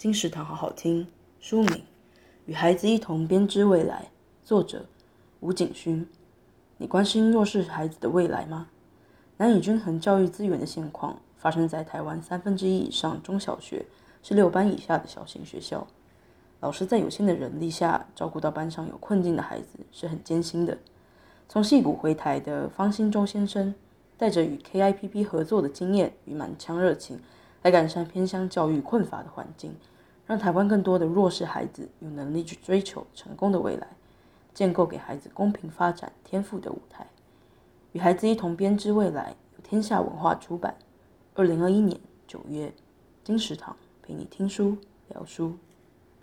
金石堂好好听。书名《与孩子一同编织未来》，作者吴景勋。你关心弱势孩子的未来吗？难以均衡教育资源的现况，发生在台湾三分之一以上中小学是六班以下的小型学校。老师在有限的人力下，照顾到班上有困境的孩子是很艰辛的。从矽谷回台的方兴洲先生，带着与 KIPP 合作的经验与满腔热情。来改善偏乡教育困乏的环境，让台湾更多的弱势孩子有能力去追求成功的未来，建构给孩子公平发展天赋的舞台。与孩子一同编织未来，由天下文化出版，二零二一年九月，金石堂陪你听书聊书。